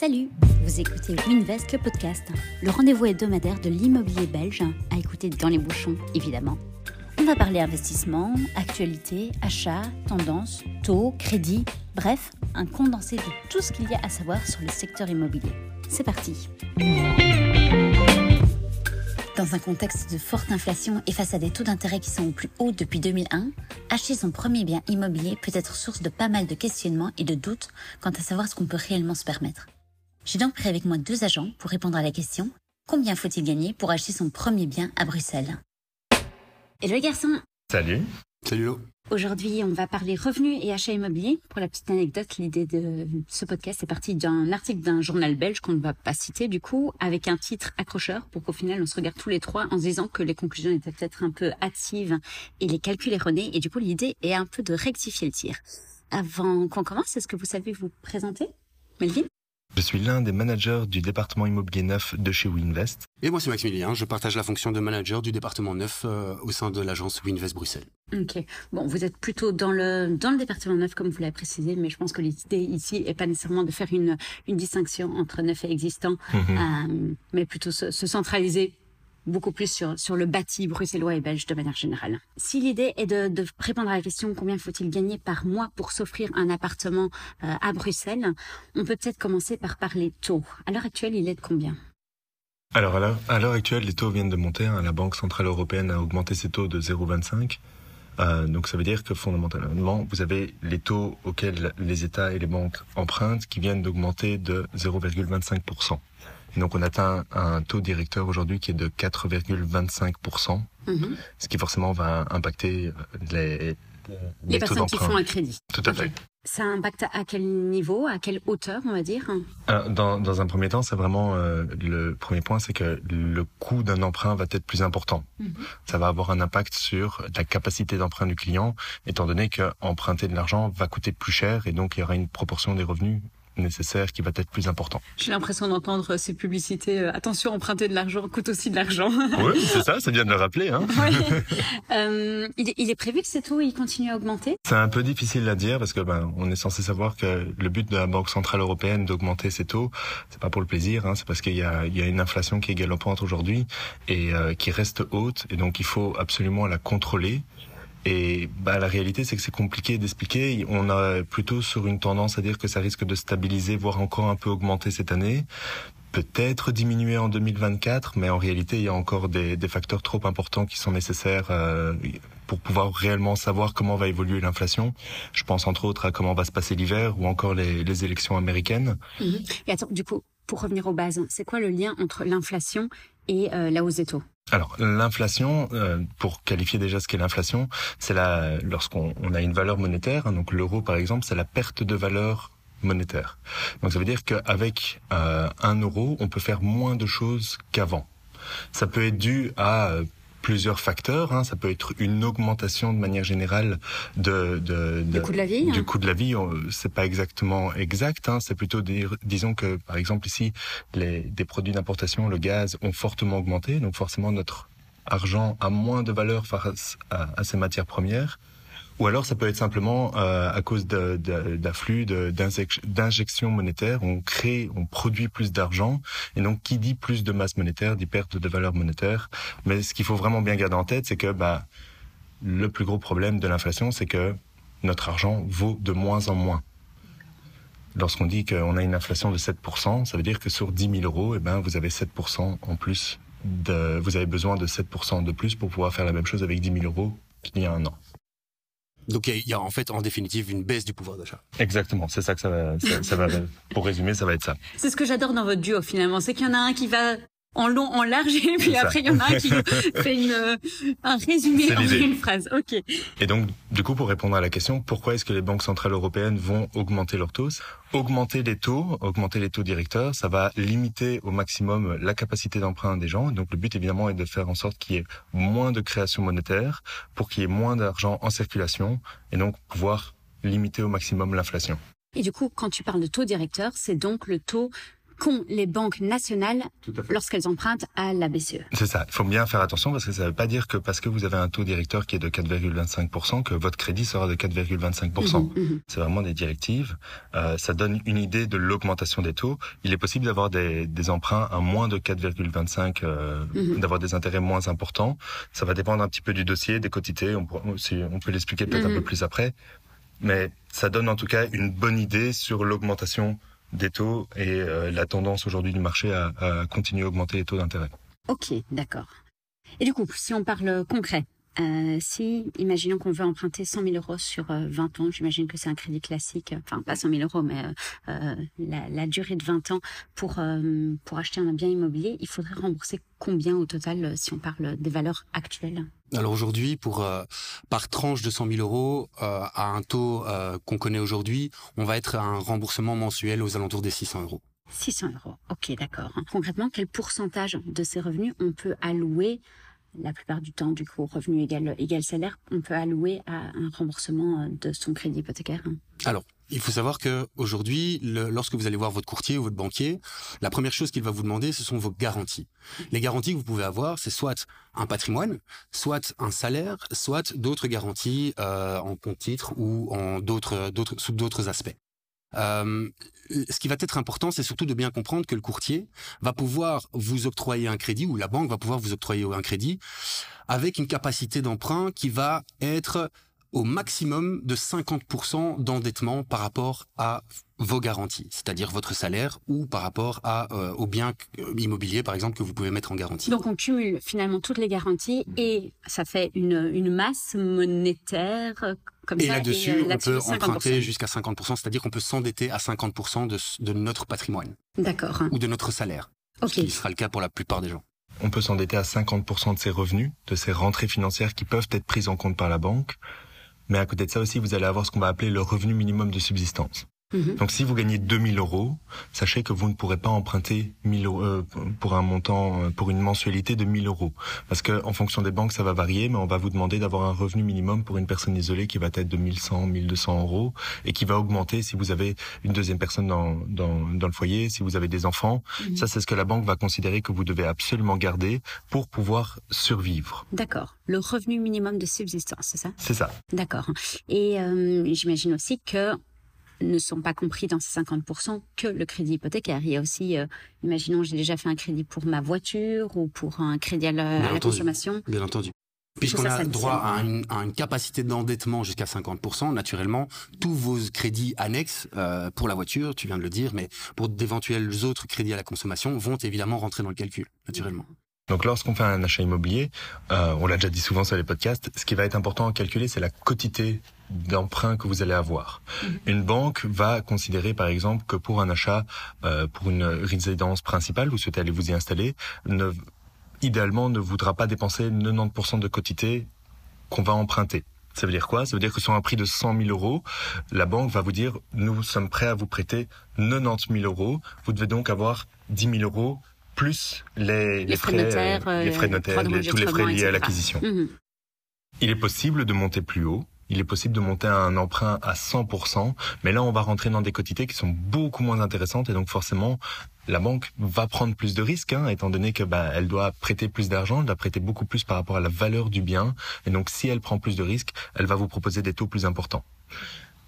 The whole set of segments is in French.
Salut, vous écoutez Winvest, le podcast, le rendez-vous hebdomadaire de l'immobilier belge, à écouter dans les bouchons, évidemment. On va parler investissement, actualité, achat, tendance, taux, crédit, bref, un condensé de tout ce qu'il y a à savoir sur le secteur immobilier. C'est parti Dans un contexte de forte inflation et face à des taux d'intérêt qui sont au plus haut depuis 2001, acheter son premier bien immobilier peut être source de pas mal de questionnements et de doutes quant à savoir ce qu'on peut réellement se permettre. J'ai donc pris avec moi deux agents pour répondre à la question combien faut-il gagner pour acheter son premier bien à Bruxelles? Hello les garçons Salut. Salut Lo. Aujourd'hui, on va parler revenus et achats immobiliers. Pour la petite anecdote, l'idée de ce podcast est partie d'un article d'un journal belge qu'on ne va pas citer du coup, avec un titre accrocheur pour qu'au final on se regarde tous les trois en se disant que les conclusions étaient peut-être un peu hâtives et les calculs erronés. Et du coup, l'idée est un peu de rectifier le tir. Avant qu'on commence, est-ce que vous savez vous présenter? Melvin? Je suis l'un des managers du département immobilier neuf de chez Winvest. Et moi c'est Maximilien, je partage la fonction de manager du département 9 euh, au sein de l'agence Winvest Bruxelles. Ok. Bon, vous êtes plutôt dans le dans le département neuf comme vous l'avez précisé, mais je pense que l'idée ici est pas nécessairement de faire une une distinction entre neuf et existant, euh, mais plutôt se, se centraliser beaucoup plus sur sur le bâti bruxellois et belge de manière générale. Si l'idée est de, répondre à la question combien faut-il gagner par mois pour s'offrir un appartement euh, à Bruxelles, on peut peut-être commencer par parler taux. À l'heure actuelle, il est de combien? Alors à l'heure- à l'heure actuelle, les taux viennent de monter. hein. La Banque centrale européenne a augmenté ses taux de 0,25. Euh, donc ça veut dire que fondamentalement, vous avez les taux auxquels les États et les banques empruntent qui viennent d'augmenter de 0,25%. Et donc on atteint un taux directeur aujourd'hui qui est de 4,25%, Mhm. ce qui forcément va impacter euh, les, les, personnes qui font un crédit. Tout à fait. Ça impacte à quel niveau, à quelle hauteur, on va dire? Alors, dans, dans un premier temps, c'est vraiment euh, le premier point, c'est que le coût d'un emprunt va être plus important. Mhm. Ça va avoir un impact sur la capacité d'emprunt du client, étant donné que emprunter de l'argent va coûter plus cher et donc il y aura une proportion des revenus nécessaires qui va être plus important. J'ai l'impression d'entendre ces publicités. euh, attention, emprunter de l'argent coûte aussi de l'argent. Oui, c'est ça, c'est bien de le rappeler. Hein. Ouais. Euh, il, est, il est prévu que ces taux ils continuent à augmenter? C'est un peu difficile à dire parce que ben on est censé savoir que le but de la Banque centrale européenne d'augmenter ses taux, c'est pas pour le plaisir, hein, c'est parce qu'il y a, il y a une inflation qui est galopante aujourd'hui et euh, qui reste haute et donc il faut absolument la contrôler. Et bah, la réalité, c'est que c'est compliqué d'expliquer. On a plutôt sur une tendance à dire que ça risque de stabiliser, voire encore un peu augmenter cette année. Peut-être diminuer en 2024, mais en réalité, il y a encore des, des facteurs trop importants qui sont nécessaires euh, pour pouvoir réellement savoir comment va évoluer l'inflation. Je pense entre autres à comment va se passer l'hiver ou encore les, les élections américaines. Mhm. Et attends, du coup, pour revenir aux bases, c'est quoi le lien entre l'inflation et euh, la hausse des taux? Alors l'inflation, euh, pour qualifier déjà ce qu'est l'inflation, c'est la lorsqu'on on a une valeur monétaire. hein, donc l'euro par exemple, c'est la perte de valeur monétaire. Donc ça veut dire qu'avec euh, un euro, on peut faire moins de choses qu'avant. Ça peut être dû à euh, plusieurs facteurs. hein. Ça peut être une augmentation de manière générale de, de, Du coût de la vie, Du hein. coût de la vie, c'est pas exactement exact. Hein. C'est plutôt dire, disons que par exemple ici, les des produits d'importation, le gaz, ont fortement augmenté. Donc forcément notre argent a moins de valeur face à, à ces matières premières. Ou alors ça peut être simplement euh, à cause d'afflux, d'injections monétaires. On crée, on produit plus d'argent. Et donc qui dit plus de masse monétaire dit perte de valeur monétaire. Mais ce qu'il faut vraiment bien garder en tête, c'est que bah, le plus gros problème de l'inflation, c'est que notre argent vaut de moins en moins. Lorsqu'on dit qu'on a une inflation de 7%, ça veut dire que sur 10 000 euros, eh ben, vous avez 7% en plus. De, vous avez besoin de 7% de plus pour pouvoir faire la même chose avec 10 000 euros qu'il y a un an. Donc il y a- il y, a en fait en définitive une baisse du pouvoir d'achat. Exactement, c'est ça que ça va, ça, ça va. Pour résumer, ça va être ça. C'est ce que j'adore dans votre duo finalement, c'est qu'il y en a un qui va en long, en large, et puis après il y en a un qui fait une, euh, un résumé en une phrase. Ok. Et donc, du coup, pour répondre à la question, pourquoi est-ce que les banques centrales européennes vont augmenter leurs taux? Augmenter les taux, augmenter les taux directeurs, ça va limiter au maximum la capacité d'emprunt des gens. Donc, le but, évidemment, est de faire en sorte qu'il y ait moins de création monétaire pour qu'il y ait moins d'argent en circulation et donc pouvoir limiter au maximum l'inflation. Et du coup, quand tu parles de taux directeur, c'est donc le taux qu'ont les banques nationales lorsqu'elles empruntent à la BCE. C'est ça. Il faut bien faire attention parce que ça ne veut pas dire que parce que vous avez un taux directeur qui est de 4,25% que votre crédit sera de 4,25%. Mhm, mhm. C'est vraiment des directives. Euh, ça donne une idée de l'augmentation des taux. Il est possible d'avoir des, des emprunts à moins de 4,25, euh, d'avoir des intérêts moins importants. Ça va dépendre un petit peu du dossier, des quotités. On, on peut l'expliquer peut-être un peu plus après. Mais ça donne en tout cas une bonne idée sur l'augmentation des taux et euh, la tendance aujourd'hui du marché à, à, continuer à augmenter les taux d'intérêt. Ok, d'accord. Et du coup, si on parle concret, euh, si, imaginons qu'on veut emprunter 100 000 euros sur 20 euh, ans, j'imagine que c'est un crédit classique, enfin pas 100 000 euros, mais euh, la, la, durée de 20 ans pour pour acheter un bien immobilier, il faudrait rembourser combien au total si on parle des valeurs actuelles? Alors aujourd'hui, pour par tranche de 100 000 euros à un taux qu'on connaît aujourd'hui, on va être à un remboursement mensuel aux alentours des 600 euros. 600 euros, ok, d'accord. Concrètement, quel pourcentage de ces revenus on peut allouer la plupart du temps, du coup, revenu égal, égal salaire, on peut allouer à un remboursement euh, de son crédit hypothécaire? Alors, il faut savoir que aujourd'hui, lorsque vous allez voir votre courtier ou votre banquier, la première chose qu'il va vous demander, ce sont vos garanties. Les garanties que vous pouvez avoir, c'est soit un patrimoine, soit un salaire, soit d'autres garanties euh, en compte titre ou en d'autres, d'autres, sous d'autres aspects. Euh, ce qui va être important, c'est surtout de bien comprendre que le courtier va pouvoir vous octroyer un crédit ou la banque va pouvoir vous octroyer un crédit avec une capacité d'emprunt qui va être au maximum de 50% d'endettement par rapport à vos garanties, c'est-à-dire votre salaire ou par rapport à euh, aux biens euh, immobiliers par exemple que vous pouvez mettre en garantie. Donc on cumule finalement toutes les garanties et ça fait une, une masse monétaire euh, comme et. Là-dessus, on peut emprunter jusqu'à 50%, c'est-à-dire qu'on peut s'endetter à 50% de, de notre patrimoine. D'accord. Ou de notre salaire. Okay. Ce qui sera le cas pour la plupart des gens. On peut s'endetter à 50% de ses revenus, de ses rentrées financières qui peuvent être prises en compte par la banque. Mais à côté de ça aussi, vous allez avoir ce qu'on va appeler le revenu minimum de subsistance. Mhm. Donc si vous gagnez 2000 euros, sachez que vous ne pourrez pas emprunter 1000 euros, euh, pour un montant, euh, pour une mensualité de 1000 euros. Parce que en fonction des banques, ça va varier, mais on va vous demander d'avoir un revenu minimum pour une personne isolée qui va être de 1100, 1200 euros et qui va augmenter si vous avez une deuxième personne dans, dans, dans le foyer, si vous avez des enfants. Mhm. Ça, c'est ce que la banque va considérer que vous devez absolument garder pour pouvoir survivre. D'accord. Le revenu minimum de subsistance, c'est ça? C'est ça. D'accord. Et euh, j'imagine aussi que ne sont pas compris dans ces 50% que le crédit hypothécaire. Il y a aussi, euh, imaginons, j'ai déjà fait un crédit pour ma voiture ou pour un crédit à la, consommation. Bien entendu. Puisqu'on a droit à une, à une, capacité d'endettement jusqu'à 50%, naturellement, tous vos crédits annexes euh, pour la voiture, tu viens de le dire, mais pour d'éventuels autres crédits à la consommation, vont évidemment rentrer dans le calcul, naturellement. Donc lorsqu'on fait un achat immobilier, euh, on l'a déjà dit souvent sur les podcasts, ce qui va être important à calculer, c'est la quotité d'emprunt que vous allez avoir. Mhm. Une banque va considérer par exemple que pour un achat, euh, pour une résidence principale, vous souhaitez aller vous y installer, ne, idéalement ne voudra pas dépenser 90% de quotité qu'on va emprunter. Ça veut dire quoi? Ça veut dire que sur un prix de 100 000 euros, la banque va vous dire nous sommes prêts à vous prêter 90 000 euros. Vous devez donc avoir 10 000 euros plus les, les, frais, notaires, les frais notaires, tous les frais liés à l'acquisition. Mhm. Il est possible de monter plus haut. Il est possible de monter un emprunt à 100%, mais là on va rentrer dans des quotités qui sont beaucoup moins intéressantes et donc forcément la banque va prendre plus de risques, hein, étant donné que bah, elle doit prêter plus d'argent, elle doit prêter beaucoup plus par rapport à la valeur du bien, et donc si elle prend plus de risques, elle va vous proposer des taux plus importants.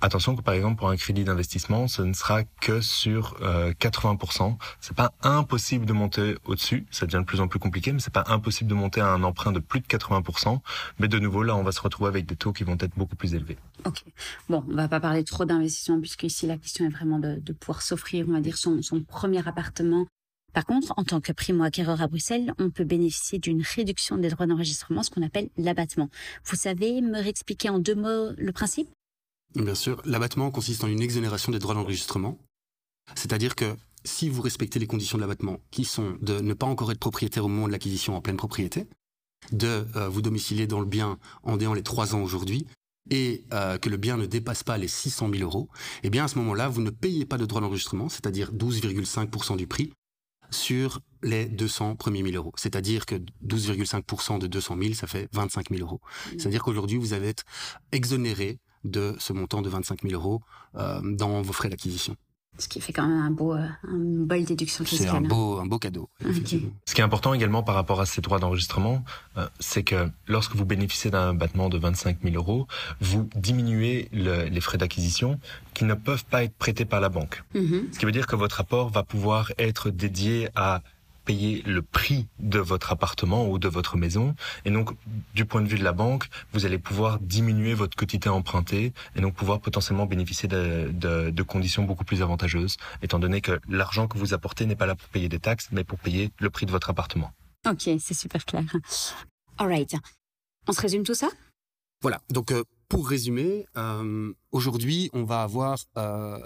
Attention que par exemple pour un crédit d'investissement, ce ne sera que sur euh, 80%. C'est pas impossible de monter au-dessus, ça devient de plus en plus compliqué, mais c'est pas impossible de monter à un emprunt de plus de 80%. Mais de nouveau là, on va se retrouver avec des taux qui vont être beaucoup plus élevés. Ok. Bon, on va pas parler trop d'investissement puisque ici la question est vraiment de, de pouvoir s'offrir, on va dire son, son premier appartement par contre, en tant que primo-acquéreur à Bruxelles, on peut bénéficier d'une réduction des droits d'enregistrement, ce qu'on appelle l'abattement. Vous savez me réexpliquer en deux mots le principe? Bien sûr, l'abattement consiste en une exonération des droits d'enregistrement. C'est-à-dire que si vous respectez les conditions de l'abattement, qui sont de ne pas encore être propriétaire au moment de l'acquisition en pleine propriété, de euh, vous domicilier dans le bien en déant les trois ans aujourd'hui, et euh, que le bien ne dépasse pas les 600 000 euros, eh bien à ce moment-là, vous ne payez pas de droits d'enregistrement, c'est-à-dire 12,5% du prix, sur les 200 premiers 1000 euros. C'est-à-dire que 12,5% de 200 000, ça fait 25 000 euros. Mmh. C'est-à-dire qu'aujourd'hui, vous allez être exonéré de ce montant de 25 000 euros euh, dans vos frais d'acquisition. Ce qui fait quand même un beau, un bol déduction fiscale. C'est un beau, un beau cadeau. Ce qui est important également par rapport à ces droits d'enregistrement, c'est que lorsque vous bénéficiez d'un abattement de 25 000 euros, vous diminuez les frais d'acquisition qui ne peuvent pas être prêtés par la banque. Mm-hmm. Ce qui veut dire que votre apport va pouvoir être dédié à payer le prix de votre appartement ou de votre maison. Et donc, du point de vue de la banque, vous allez pouvoir diminuer votre quantité empruntée et donc pouvoir potentiellement bénéficier de, de, de conditions beaucoup plus avantageuses, étant donné que l'argent que vous apportez n'est pas là pour payer des taxes, mais pour payer le prix de votre appartement. Ok, c'est super clair. All right. On se résume tout ça? Voilà. Donc, euh, pour résumer, euh, aujourd'hui, on va avoir, euh,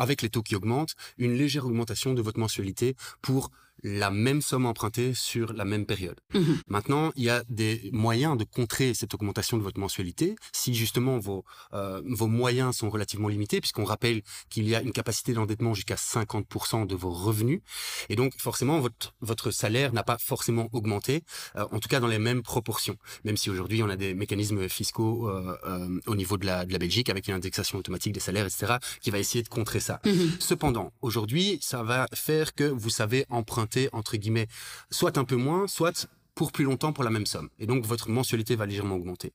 avec les taux qui augmentent, une légère augmentation de votre mensualité pour la même somme empruntée sur la même période. Mhm. Maintenant, il y a des moyens de contrer cette augmentation de votre mensualité si justement vos, euh, vos moyens sont relativement limités, puisqu'on rappelle qu'il y a une capacité d'endettement jusqu'à 50% de vos revenus. Et donc, forcément, votre, votre salaire n'a pas forcément augmenté, euh, en tout cas dans les mêmes proportions. Même si aujourd'hui, on a des mécanismes fiscaux euh, au niveau de la, de la Belgique, avec une indexation automatique des salaires, etc., qui va essayer de contrer ça. Mhm. Cependant, aujourd'hui, ça va faire que vous savez emprunter entre guillemets, soit un peu moins, soit pour plus longtemps pour la même somme. Et donc, votre mensualité va légèrement augmenter.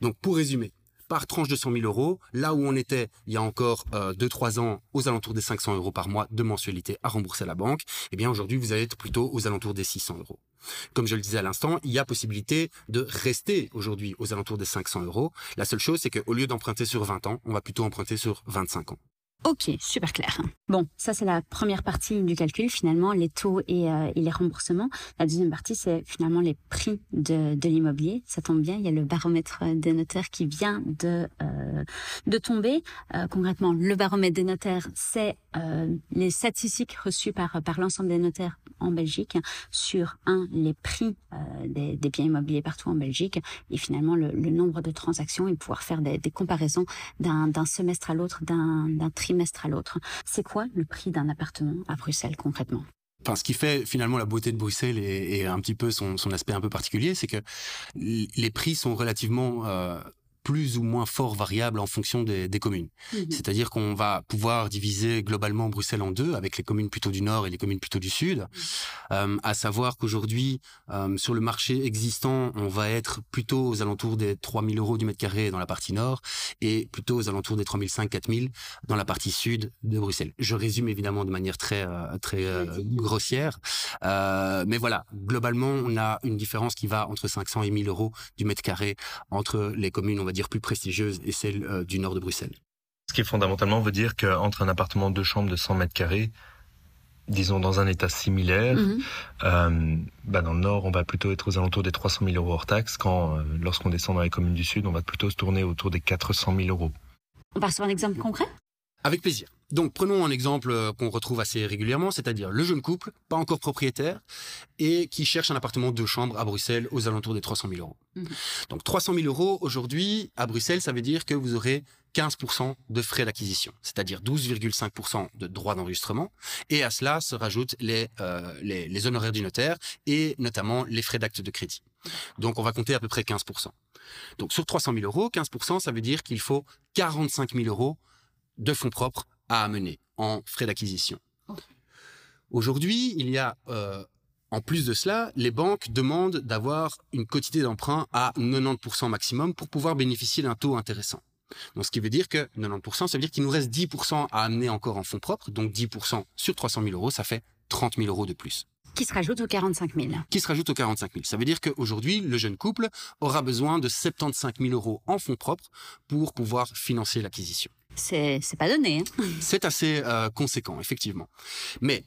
Donc, pour résumer, par tranche de 100 000 euros, là où on était il y a encore 2-3 euh, ans aux alentours des 500 euros par mois de mensualité à rembourser à la banque, eh bien aujourd'hui vous allez être plutôt aux alentours des 600 euros. Comme je le disais à l'instant, il y a possibilité de rester aujourd'hui aux alentours des 500 euros. La seule chose, c'est qu'au lieu d'emprunter sur 20 ans, on va plutôt emprunter sur 25 ans. Ok, super clair. Bon, ça c'est la première partie du calcul, finalement, les taux et, euh, et les remboursements. La deuxième partie, c'est finalement les prix de, de l'immobilier. Ça tombe bien, il y a le baromètre des notaires qui vient de, euh, de tomber. Euh, concrètement, le baromètre des notaires, c'est euh, les statistiques reçues par, par l'ensemble des notaires en Belgique sur, un, les prix euh, des, des, biens immobiliers partout en Belgique et finalement le, le nombre de transactions et pouvoir faire des, des comparaisons d'un semestre à l'autre, d'un trimestre trimestre à l'autre. C'est quoi le prix d'un appartement à Bruxelles concrètement? Ce qui fait finalement la beauté de Bruxelles et, un petit peu son, aspect un peu particulier, c'est que les prix sont relativement euh, plus ou moins fort variable en fonction des, communes. Mhm. C'est-à-dire qu'on va pouvoir diviser globalement Bruxelles en deux, avec les communes plutôt du nord et les communes plutôt du sud. Mhm. Euh, à savoir qu'aujourd'hui, euh, sur le marché existant, on va être plutôt aux alentours des 3000 euros du mètre carré dans la partie nord et plutôt aux alentours des 3500, 4000 dans la partie sud de Bruxelles. Je résume évidemment de manière très, euh, très grossière. mais voilà, globalement, on a une différence qui va entre 500 et 1000 euros du mètre carré entre les communes, on va dire, plus prestigieuse et celle euh, du nord de Bruxelles. Ce qui fondamentalement veut dire qu'entre un appartement de chambre de 100 mètres carrés, disons dans un état similaire, mhm. euh, bah dans le nord, on va plutôt être aux alentours des 300 000 euros hors taxes, quand euh, lorsqu'on descend dans les communes du sud, on va plutôt se tourner autour des 400 000 euros. On va sur un exemple concret? Avec plaisir. Donc prenons un exemple euh, qu'on retrouve assez régulièrement, c'est-à-dire le jeune couple, pas encore propriétaire, et qui cherche un appartement de chambre à Bruxelles aux alentours des 300 000 euros. Mhm. Donc 300 000 euros aujourd'hui à Bruxelles, ça veut dire que vous aurez 15% de frais d'acquisition, c'est-à-dire 12,5% de droits d'enregistrement, et à cela se rajoutent les, euh, les, les honoraires du notaire et notamment les frais d'acte de crédit. Donc on va compter à peu près 15%. Donc sur 300 000 euros, 15%, ça veut dire qu'il faut 45 000 euros de fonds propres à amener en frais d'acquisition. Aujourd'hui, il y a, euh, en plus de cela, les banques demandent d'avoir une quantité d'emprunt à 90% maximum pour pouvoir bénéficier d'un taux intéressant. Donc, ce qui veut dire que 90%, ça veut dire qu'il nous reste 10% à amener encore en fonds propres. Donc, 10% sur 300 000 euros, ça fait 30 000 euros de plus. Qui se rajoute aux 45 000. Qui se rajoute aux 45 000. Ça veut dire qu'aujourd'hui, le jeune couple aura besoin de 75 000 euros en fonds propres pour pouvoir financer l'acquisition c'est pas donné. Hein. C'est assez euh, conséquent, effectivement. Mais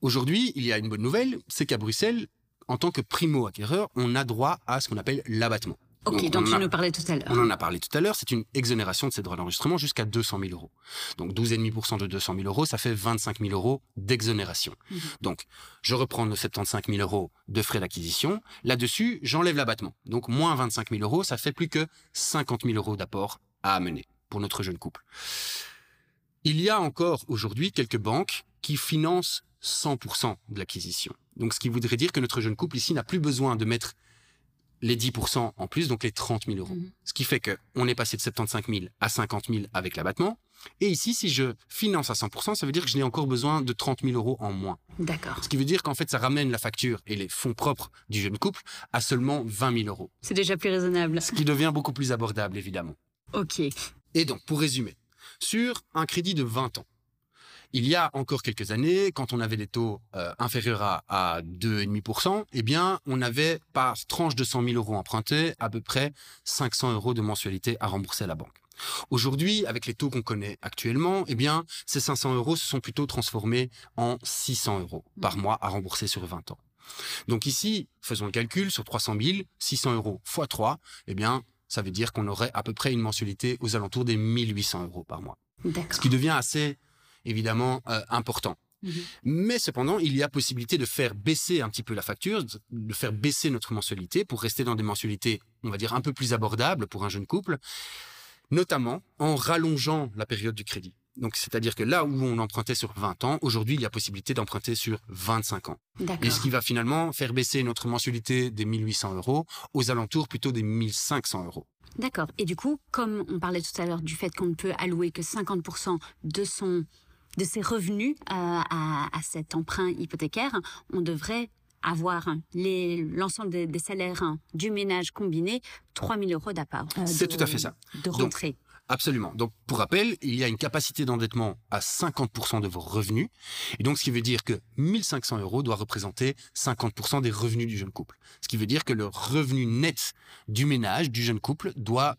aujourd'hui, il y a une bonne nouvelle, c'est qu'à Bruxelles, en tant que primo-acquéreur, on a droit à ce qu'on appelle l'abattement. Ok, donc, tu nous parlais tout à l'heure. On en a parlé tout à l'heure, c'est une exonération de ces droits d'enregistrement jusqu'à 200 000 euros. Donc 12,5% de 200 000 euros, ça fait 25 000 euros d'exonération. Mhm. Donc je reprends nos 75 000 euros de frais d'acquisition. Là-dessus, j'enlève l'abattement. Donc moins 25 000 euros, ça fait plus que 50 000 euros d'apport à amener pour notre jeune couple. Il y a encore aujourd'hui quelques banques qui financent 100% de l'acquisition. Donc ce qui voudrait dire que notre jeune couple ici n'a plus besoin de mettre les 10% en plus, donc les 30 000 euros. Mhm. Ce qui fait qu'on est passé de 75 000 à 50 000 avec l'abattement. Et ici, si je finance à 100%, ça veut dire que je n'ai encore besoin de 30 000 euros en moins. D'accord. Ce qui veut dire qu'en fait, ça ramène la facture et les fonds propres du jeune couple à seulement 20 000 euros. C'est déjà plus raisonnable. Ce qui devient beaucoup plus abordable, évidemment. Ok. Et donc, pour résumer, sur un crédit de 20 ans, il y a encore quelques années, quand on avait des taux euh, inférieurs à, à 2,5%, eh bien, on avait par tranche de 100 000 euros empruntés à peu près 500 euros de mensualité à rembourser à la banque. Aujourd'hui, avec les taux qu'on connaît actuellement, eh bien, ces 500 euros se sont plutôt transformés en 600 euros par mois à rembourser sur 20 ans. Donc ici, faisons le calcul, sur 300 000, 600 euros x 3, eh bien, ça veut dire qu'on aurait à peu près une mensualité aux alentours des 1800 euros par mois. Ce qui devient assez évidemment euh, important. Mhm. Mais cependant, il y a possibilité de faire baisser un petit peu la facture, de faire baisser notre mensualité pour rester dans des mensualités, on va dire, un peu plus abordables pour un jeune couple, notamment en rallongeant la période du crédit. Donc, c'est-à-dire que là où on empruntait sur 20 ans, aujourd'hui, il y a possibilité d'emprunter sur 25 ans. Et ce qui va finalement faire baisser notre mensualité des 1800 euros aux alentours plutôt des 1500 euros. D'accord. Et du coup, comme on parlait tout à l'heure du fait qu'on ne peut allouer que 50% de son de ses revenus euh, à, à, cet emprunt hypothécaire, on devrait avoir l'ensemble des, salaires du ménage combiné 3 000 euros d'apport. Euh, C'est tout à fait ça. De rentrée. Absolument. Donc, pour rappel, il y a une capacité d'endettement à 50% de vos revenus. Et donc, ce qui veut dire que 1500 euros doit représenter 50% des revenus du jeune couple. Ce qui veut dire que le revenu net du ménage, du jeune couple, doit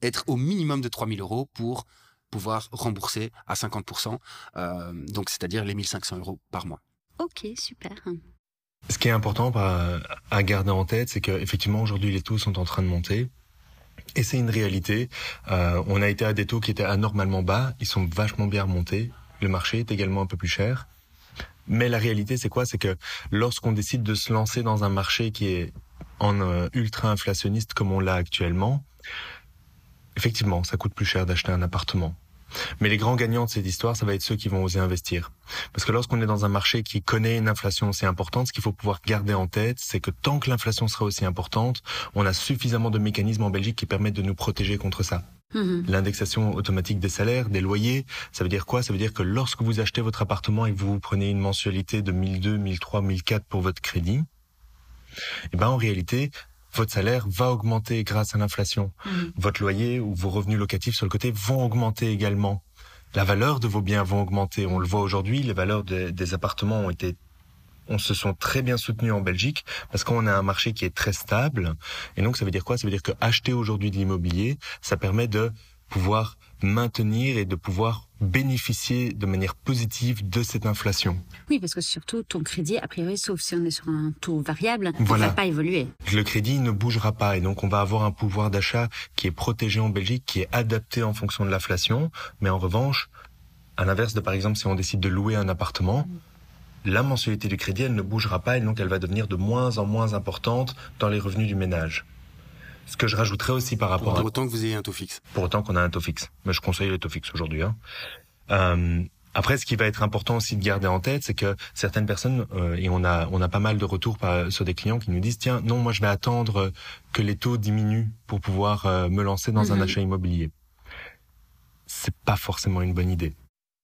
être au minimum de 3000 euros pour pouvoir rembourser à 50%, euh, donc c'est-à-dire les 1500 euros par mois. Ok, super. Ce qui est important à garder en tête, c'est qu'effectivement aujourd'hui les taux sont en train de monter. Et c'est une réalité. Euh, on a été à des taux qui étaient anormalement bas, ils sont vachement bien remontés. Le marché est également un peu plus cher. Mais la réalité, c'est quoi? C'est que lorsqu'on décide de se lancer dans un marché qui est en euh, ultra inflationniste comme on l'a actuellement, effectivement, ça coûte plus cher d'acheter un appartement. Mais les grands gagnants de cette histoire, ça va être ceux qui vont oser investir. Parce que lorsqu'on est dans un marché qui connaît une inflation aussi importante, ce qu'il faut pouvoir garder en tête, c'est que tant que l'inflation sera aussi importante, on a suffisamment de mécanismes en Belgique qui permettent de nous protéger contre ça. Mhm. L'indexation automatique des salaires, des loyers, ça veut dire quoi? Ça veut dire que lorsque vous achetez votre appartement et que vous prenez une mensualité de 1002, 1003, 1004 pour votre crédit, eh ben en réalité, votre salaire va augmenter grâce à l'inflation. Mhm. Votre loyer ou vos revenus locatifs sur le côté vont augmenter également. La valeur de vos biens vont augmenter. On le voit aujourd'hui, les valeurs des appartements ont été on se sont très bien soutenus en Belgique parce qu'on a un marché qui est très stable. Et donc, ça veut dire quoi? Ça veut dire que acheter aujourd'hui de l'immobilier, ça permet de pouvoir maintenir et de pouvoir bénéficier de manière positive de cette inflation. Oui, parce que surtout ton crédit, a priori, sauf si on est sur un taux variable, ne va pas évoluer. Le crédit ne bougera pas et donc on va avoir un pouvoir d'achat qui est protégé en Belgique, qui est adapté en fonction de l'inflation. Mais en revanche, à l'inverse de par exemple si on décide de louer un appartement, la mensualité du crédit, elle ne bougera pas et donc elle va devenir de moins en moins importante dans les revenus du ménage. Ce que je rajouterais aussi par rapport pour à... autant que vous ayez un taux fixe. Pour autant qu'on a un taux fixe. Mais je conseille les taux fixes aujourd'hui. Hein. Euh, après, ce qui va être important aussi de garder en tête, c'est que certaines personnes, euh, et on a on a pas mal de retours sur des clients qui nous disent tiens non moi je vais attendre que les taux diminuent pour pouvoir euh, me lancer dans un mhm. achat immobilier. C'est pas forcément une bonne idée.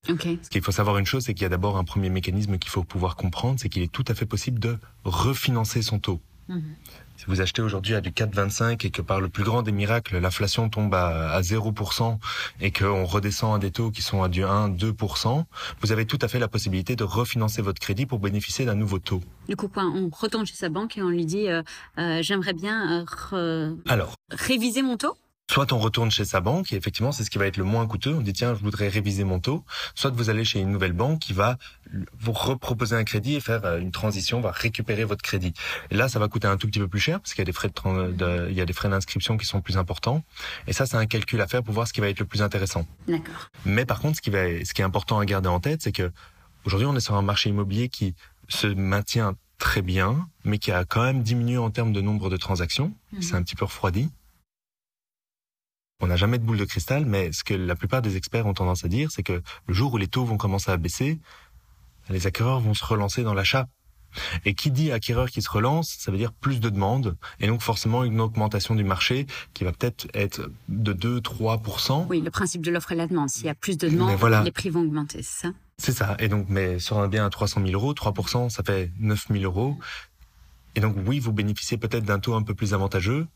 Okay. Ce qu'il faut savoir une chose, c'est qu'il y a d'abord un premier mécanisme qu'il faut pouvoir comprendre, c'est qu'il est tout à fait possible de refinancer son taux. Mhm. Si vous achetez aujourd'hui à du 4,25 et que par le plus grand des miracles, l'inflation tombe à, à 0% et qu'on redescend à des taux qui sont à du 1, 2%, vous avez tout à fait la possibilité de refinancer votre crédit pour bénéficier d'un nouveau taux. Du coup, quoi, on retourne chez sa banque et on lui dit euh, euh, j'aimerais bien euh, Alors, réviser mon taux? Soit on retourne chez sa banque, et effectivement c'est ce qui va être le moins coûteux, on dit tiens je voudrais réviser mon taux, soit vous allez chez une nouvelle banque qui va vous reproposer un crédit et faire euh, une transition, va récupérer votre crédit. Et là ça va coûter un tout petit peu plus cher parce qu'il y a des frais de, il y a des frais d'inscription qui sont plus importants. Et ça c'est un calcul à faire pour voir ce qui va être le plus intéressant. D'accord. Mais par contre ce qui va, ce qui est important à garder en tête c'est que aujourd'hui on est sur un marché immobilier qui se maintient très bien, mais qui a quand même diminué en termes de nombre de transactions. Mhm. C'est un petit peu refroidi. On n'a jamais de boule de cristal, mais ce que la plupart des experts ont tendance à dire, c'est que le jour où les taux vont commencer à baisser, les acquéreurs vont se relancer dans l'achat Et qui dit acquéreur qui se relance, ça veut dire plus de demandes et donc forcément une augmentation du marché qui va peut-être être de 2-3%. Oui, le principe de l'offre et la demande. S'il y a plus de demandes, les prix vont augmenter, c'est ça? C'est ça. Et donc, mais sur un bien à 300 000 euros, 3%, ça fait 9 000 euros. Et donc, oui, vous bénéficiez peut-être d'un taux un peu plus avantageux,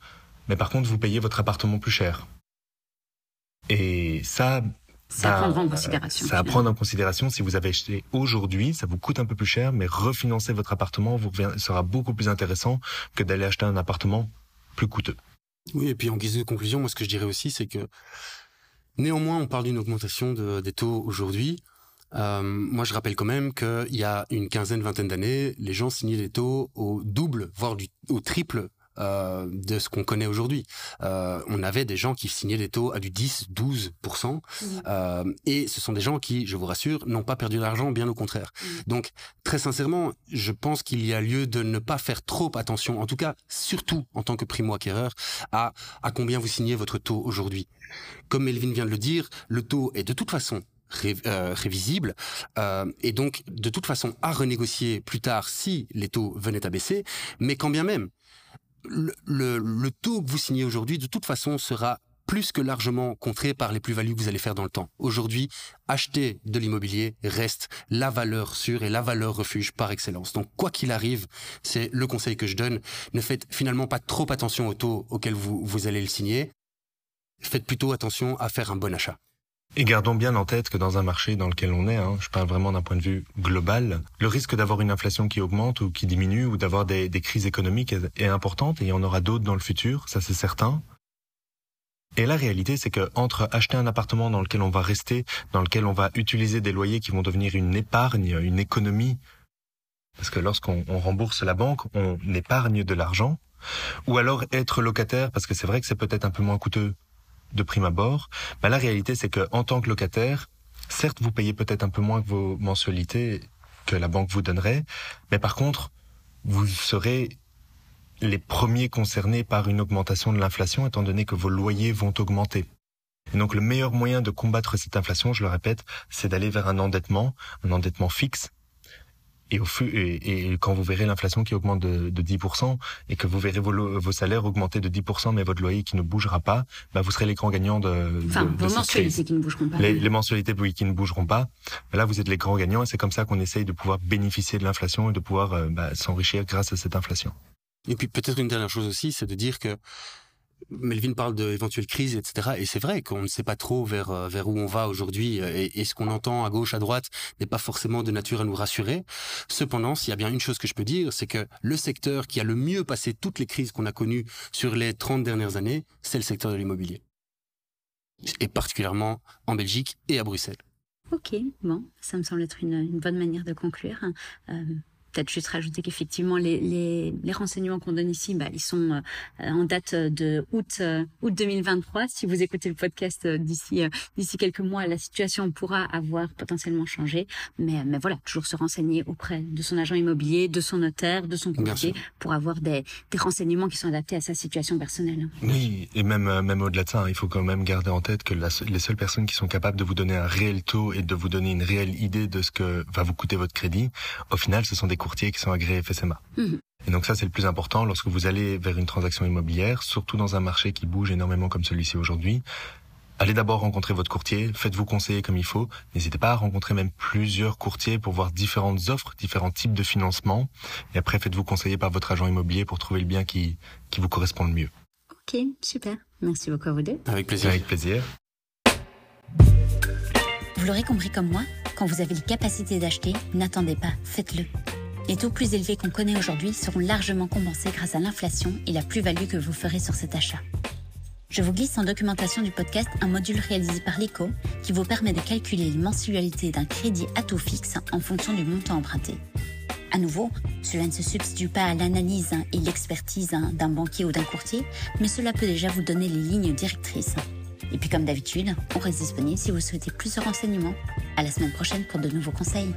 mais par contre, vous payez votre appartement plus cher. Et ça, ça à prendre en considération. Ça à prendre en considération. Si vous avez acheté aujourd'hui, ça vous coûte un peu plus cher, mais refinancer votre appartement vous sera beaucoup plus intéressant que d'aller acheter un appartement plus coûteux. Oui, et puis en guise de conclusion, moi ce que je dirais aussi, c'est que néanmoins, on parle d'une augmentation de, des taux aujourd'hui. Euh, moi, je rappelle quand même qu'il y a une quinzaine, vingtaine d'années, les gens signaient des taux au double, voire du, au triple euh, de ce qu'on connaît aujourd'hui. Euh, on avait des gens qui signaient des taux à du 10, 12%, euh, et ce sont des gens qui, je vous rassure, n'ont pas perdu d'argent, bien au contraire. Donc, très sincèrement, je pense qu'il y a lieu de ne pas faire trop attention, en tout cas, surtout en tant que primo-acquéreur, à, à combien vous signez votre taux aujourd'hui. Comme Melvin vient de le dire, le taux est de toute façon euh, révisible euh, et donc de toute façon à renégocier plus tard si les taux venaient à baisser, mais quand bien même le, taux que vous signez aujourd'hui, de toute façon, sera plus que largement contré par les plus-values que vous allez faire dans le temps. Aujourd'hui, acheter de l'immobilier reste la valeur sûre et la valeur refuge par excellence. Donc, quoi qu'il arrive, c'est le conseil que je donne. Ne faites finalement pas trop attention au taux auquel vous, vous allez le signer. Faites plutôt attention à faire un bon achat. Et gardons bien en tête que dans un marché dans lequel on est, hein, je parle vraiment d'un point de vue global, le risque d'avoir une inflation qui augmente ou qui diminue ou d'avoir des, crises économiques est, importante et il y en aura d'autres dans le futur, ça c'est certain. Et la réalité, c'est que entre acheter un appartement dans lequel on va rester, dans lequel on va utiliser des loyers qui vont devenir une épargne, une économie, parce que lorsqu'on rembourse la banque, on épargne de l'argent, ou alors être locataire, parce que c'est vrai que c'est peut-être un peu moins coûteux de prime abord, bah, la réalité c'est que en tant que locataire, certes vous payez peut-être un peu moins que vos mensualités que la banque vous donnerait, mais par contre vous serez les premiers concernés par une augmentation de l'inflation étant donné que vos loyers vont augmenter. Et donc le meilleur moyen de combattre cette inflation, je le répète, c'est d'aller vers un endettement, un endettement fixe, et, au et, et, quand vous verrez l'inflation qui augmente de, de 10% et que vous verrez vos, vos, salaires augmenter de 10% mais votre loyer qui ne bougera pas, bah vous serez les grands gagnants de, enfin, de, vos mensualités qui ne bougeront pas. Les, les mensualités oui, qui ne bougeront pas. Bah là, vous êtes les grands gagnants et c'est comme ça qu'on essaye de pouvoir bénéficier de l'inflation et de pouvoir euh, bah, s'enrichir grâce à cette inflation. Et puis peut-être une dernière chose aussi, c'est de dire que Melvin parle d'éventuelles crises, etc. Et c'est vrai qu'on ne sait pas trop vers euh, vers où on va aujourd'hui. Euh, et, ce qu'on entend à gauche, à droite, n'est pas forcément de nature à nous rassurer. Cependant, s'il y a bien une chose que je peux dire, c'est que le secteur qui a le mieux passé toutes les crises qu'on a connues sur les 30 dernières années, c'est le secteur de l'immobilier. Et particulièrement en Belgique et à Bruxelles. Ok, bon, ça me semble être une, bonne manière de conclure. Euh, peut-être juste rajouter qu'effectivement les, les, les, renseignements qu'on donne ici, bah, ils sont euh, en date de août euh, août 2023. Si vous écoutez le podcast euh, d'ici d'ici quelques mois, la situation pourra avoir potentiellement changé. Mais mais voilà, toujours se renseigner auprès de son agent immobilier, de son notaire, de son courtier pour avoir des, des renseignements qui sont adaptés à sa situation personnelle. Oui, et même même au-delà de ça, hein, il faut quand même garder en tête que les seules personnes qui sont capables de vous donner un réel taux et de vous donner une réelle idée de ce que va vous coûter votre crédit, au final, ce sont des courtiers qui sont agréés FSMA. Mhm. Et donc ça, c'est le plus important lorsque vous allez vers une transaction immobilière, surtout dans un marché qui bouge énormément comme celui-ci aujourd'hui. Allez d'abord rencontrer votre courtier, faites-vous conseiller comme il faut. N'hésitez pas à rencontrer même plusieurs courtiers pour voir différentes offres, différents types de financement. Et après, faites-vous conseiller par votre agent immobilier pour trouver le bien qui, qui vous correspond le mieux. Ok, super. Merci beaucoup à vous deux. Avec plaisir. Avec plaisir. Vous l'aurez compris comme moi, quand vous avez les capacités d'acheter, n'attendez pas, faites-le. Les taux plus élevés qu'on connaît aujourd'hui seront largement compensés grâce à l'inflation et la plus-value que vous ferez sur cet achat. Je vous glisse en documentation du podcast un module réalisé par l'ECO qui vous permet de calculer les mensualités d'un crédit à taux fixe en fonction du montant emprunté. À nouveau, cela ne se substitue pas à l'analyse et l'expertise d'un banquier ou d'un courtier, mais cela peut déjà vous donner les lignes directrices. Et puis comme d'habitude, on reste disponible si vous souhaitez plus de renseignements. À la semaine prochaine pour de nouveaux conseils.